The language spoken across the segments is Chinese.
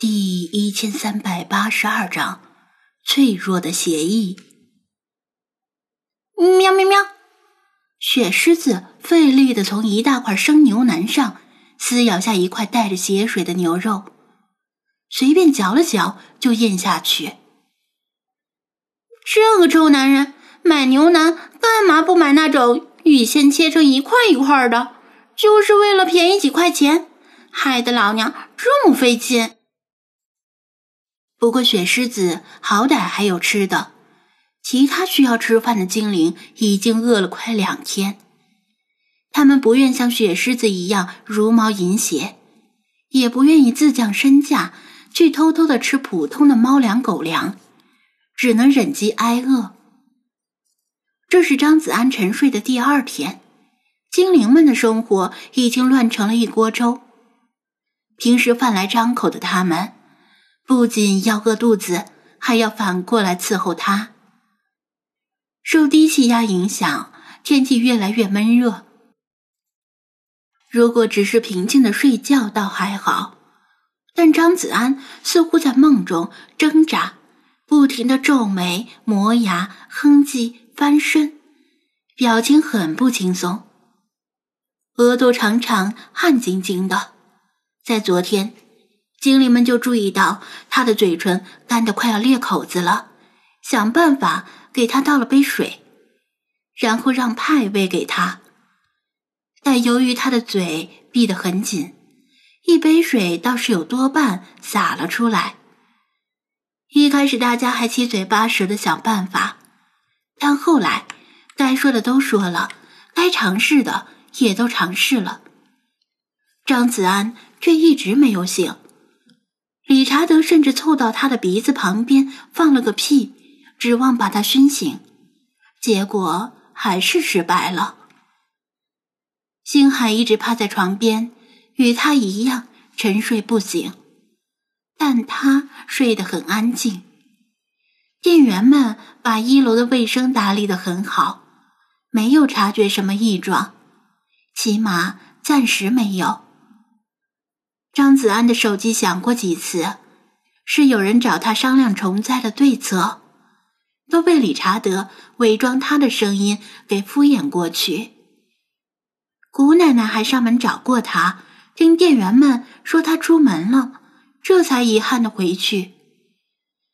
第一千三百八十二章脆弱的协议。喵喵喵！雪狮子费力的从一大块生牛腩上撕咬下一块带着血水的牛肉，随便嚼了嚼就咽下去。这个臭男人买牛腩干嘛不买那种预先切成一块一块的？就是为了便宜几块钱，害得老娘这么费劲。不过雪狮子好歹还有吃的，其他需要吃饭的精灵已经饿了快两天。他们不愿像雪狮子一样茹毛饮血，也不愿意自降身价去偷偷的吃普通的猫粮狗粮，只能忍饥挨饿。这是张子安沉睡的第二天，精灵们的生活已经乱成了一锅粥。平时饭来张口的他们。不仅要饿肚子，还要反过来伺候他。受低气压影响，天气越来越闷热。如果只是平静的睡觉，倒还好，但张子安似乎在梦中挣扎，不停的皱眉、磨牙、哼唧、翻身，表情很不轻松，额头常常汗津津的。在昨天。精灵们就注意到他的嘴唇干得快要裂口子了，想办法给他倒了杯水，然后让派喂给他。但由于他的嘴闭得很紧，一杯水倒是有多半洒了出来。一开始大家还七嘴八舌的想办法，但后来该说的都说了，该尝试的也都尝试了，张子安却一直没有醒。理查德甚至凑到他的鼻子旁边放了个屁，指望把他熏醒，结果还是失败了。星海一直趴在床边，与他一样沉睡不醒，但他睡得很安静。店员们把一楼的卫生打理得很好，没有察觉什么异状，起码暂时没有。张子安的手机响过几次，是有人找他商量虫灾的对策，都被理查德伪装他的声音给敷衍过去。姑奶奶还上门找过他，听店员们说他出门了，这才遗憾的回去，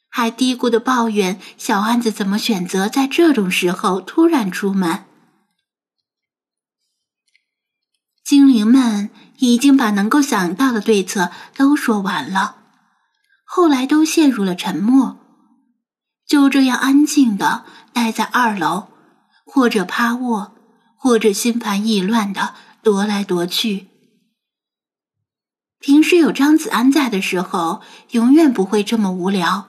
还嘀咕的抱怨小安子怎么选择在这种时候突然出门。精灵们。已经把能够想到的对策都说完了，后来都陷入了沉默，就这样安静的待在二楼，或者趴卧，或者心烦意乱的踱来踱去。平时有张子安在的时候，永远不会这么无聊。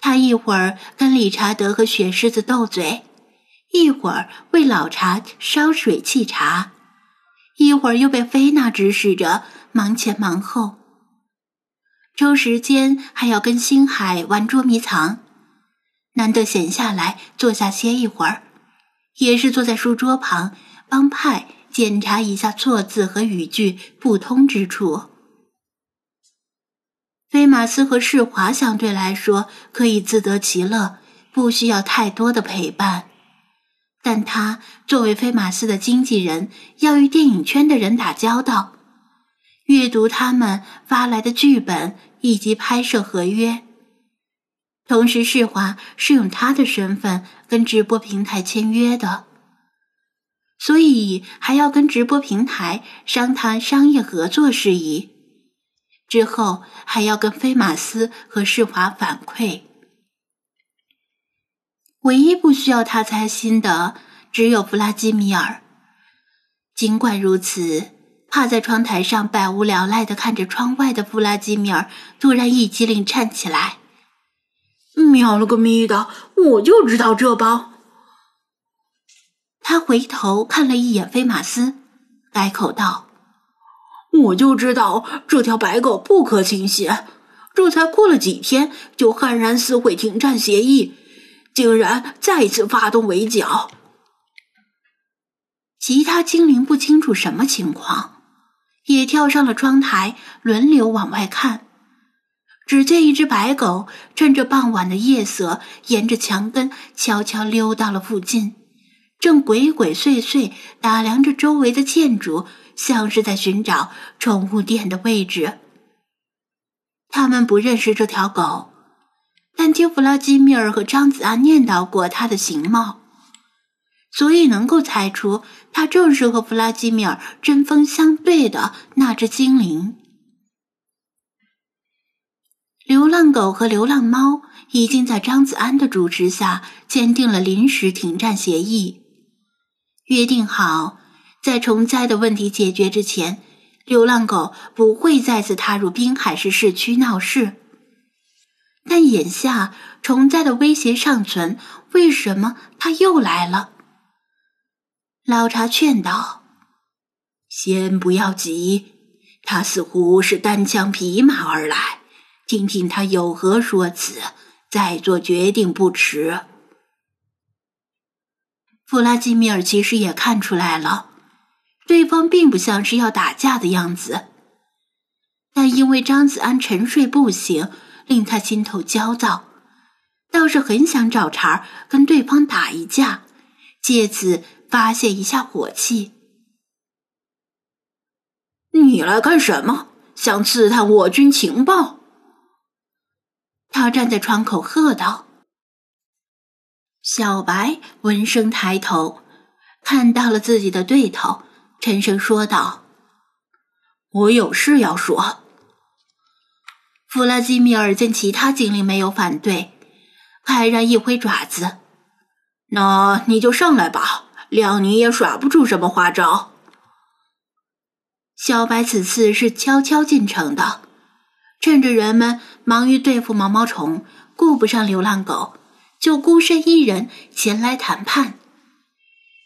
他一会儿跟理查德和雪狮子斗嘴，一会儿为老茶烧水沏茶。一会儿又被菲娜指使着忙前忙后，抽时间还要跟星海玩捉迷藏，难得闲下来坐下歇一会儿，也是坐在书桌旁帮派检查一下错字和语句不通之处。菲马斯和世华相对来说可以自得其乐，不需要太多的陪伴。但他作为飞马斯的经纪人，要与电影圈的人打交道，阅读他们发来的剧本以及拍摄合约。同时，世华是用他的身份跟直播平台签约的，所以还要跟直播平台商谈商业合作事宜。之后还要跟飞马斯和世华反馈。唯一不需要他猜心的只有弗拉基米尔。尽管如此，趴在窗台上百无聊赖的看着窗外的弗拉基米尔突然一激灵颤起来：“喵了个咪的！我就知道这包。”他回头看了一眼菲马斯，改口道：“我就知道这条白狗不可轻信，这才过了几天就悍然撕毁停战协议。”竟然再次发动围剿，其他精灵不清楚什么情况，也跳上了窗台，轮流往外看。只见一只白狗趁着傍晚的夜色，沿着墙根悄悄溜到了附近，正鬼鬼祟祟打量着周围的建筑，像是在寻找宠物店的位置。他们不认识这条狗，但听弗拉基米尔和张子安念叨过他的形貌，所以能够猜出他正是和弗拉基米尔针锋相对的那只精灵。流浪狗和流浪猫已经在张子安的主持下签订了临时停战协议，约定好在虫灾的问题解决之前，流浪狗不会再次踏入滨海市市区闹事。但眼下虫灾的威胁尚存，为什么他又来了？老查劝道：“先不要急，他似乎是单枪匹马而来。”听听他有何说辞，再做决定不迟。弗拉基米尔其实也看出来了，对方并不像是要打架的样子，但因为张子安沉睡不醒，令他心头焦躁，倒是很想找茬跟对方打一架，借此发泄一下火气。你来干什么？想刺探我军情报？他站在窗口喝道：“小白闻声抬头，看到了自己的对头，沉声说道：‘我有事要说。’弗拉基米尔见其他精灵没有反对，慨然一挥爪子：‘那你就上来吧，谅你也耍不出什么花招。’小白此次是悄悄进城的。”趁着人们忙于对付毛毛虫，顾不上流浪狗，就孤身一人前来谈判。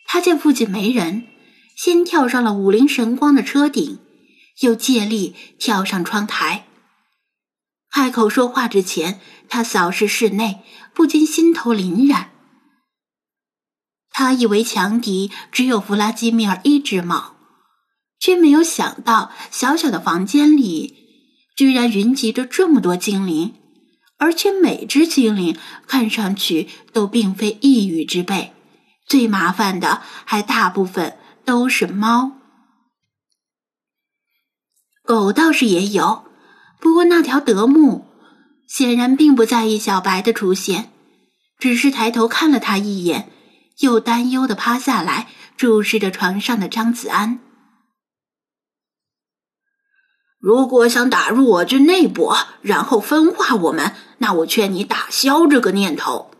他见附近没人，先跳上了五灵神光的车顶，又借力跳上窗台。开口说话之前，他扫视室内，不禁心头凛然。他以为强敌只有弗拉基米尔一只猫，却没有想到小小的房间里。居然云集着这么多精灵，而且每只精灵看上去都并非一羽之辈。最麻烦的还大部分都是猫，狗倒是也有，不过那条德牧显然并不在意小白的出现，只是抬头看了他一眼，又担忧的趴下来注视着床上的张子安。如果想打入我军内部，然后分化我们，那我劝你打消这个念头。”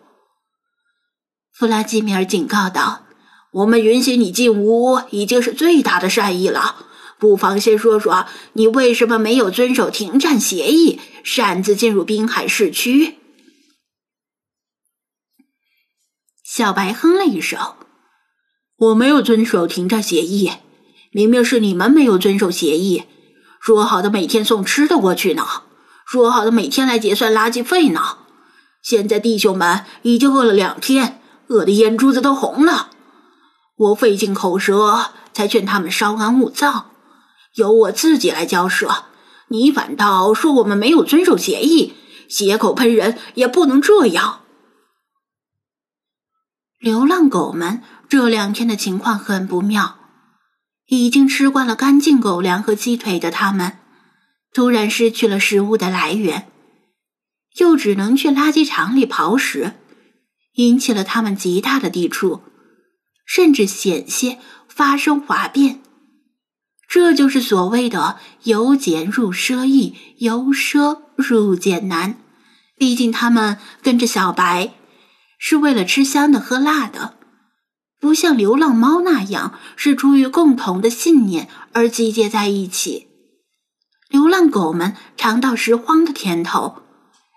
弗拉基米尔警告道，“我们允许你进屋，已经是最大的善意了。不妨先说说，你为什么没有遵守停战协议，擅自进入滨海市区？”小白哼了一声：“我没有遵守停战协议，明明是你们没有遵守协议。”说好的每天送吃的过去呢？说好的每天来结算垃圾费呢？现在弟兄们已经饿了两天，饿得眼珠子都红了。我费尽口舌才劝他们稍安勿躁，由我自己来交涉。你反倒说我们没有遵守协议，血口喷人也不能这样。流浪狗们这两天的情况很不妙。已经吃惯了干净狗粮和鸡腿的他们，突然失去了食物的来源，又只能去垃圾场里刨食，引起了他们极大的抵触，甚至险些发生哗变。这就是所谓的“由俭入奢易，由奢入俭难”。毕竟他们跟着小白，是为了吃香的喝辣的。不像流浪猫那样是出于共同的信念而集结在一起。流浪狗们尝到拾荒的甜头，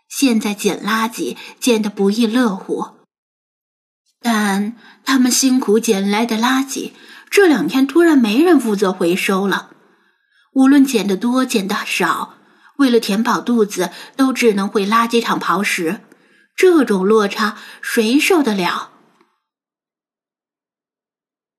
现在捡垃圾捡得不亦乐乎。但他们辛苦捡来的垃圾，这两天突然没人负责回收了。无论捡的多捡的少，为了填饱肚子，都只能回垃圾场刨食。这种落差，谁受得了？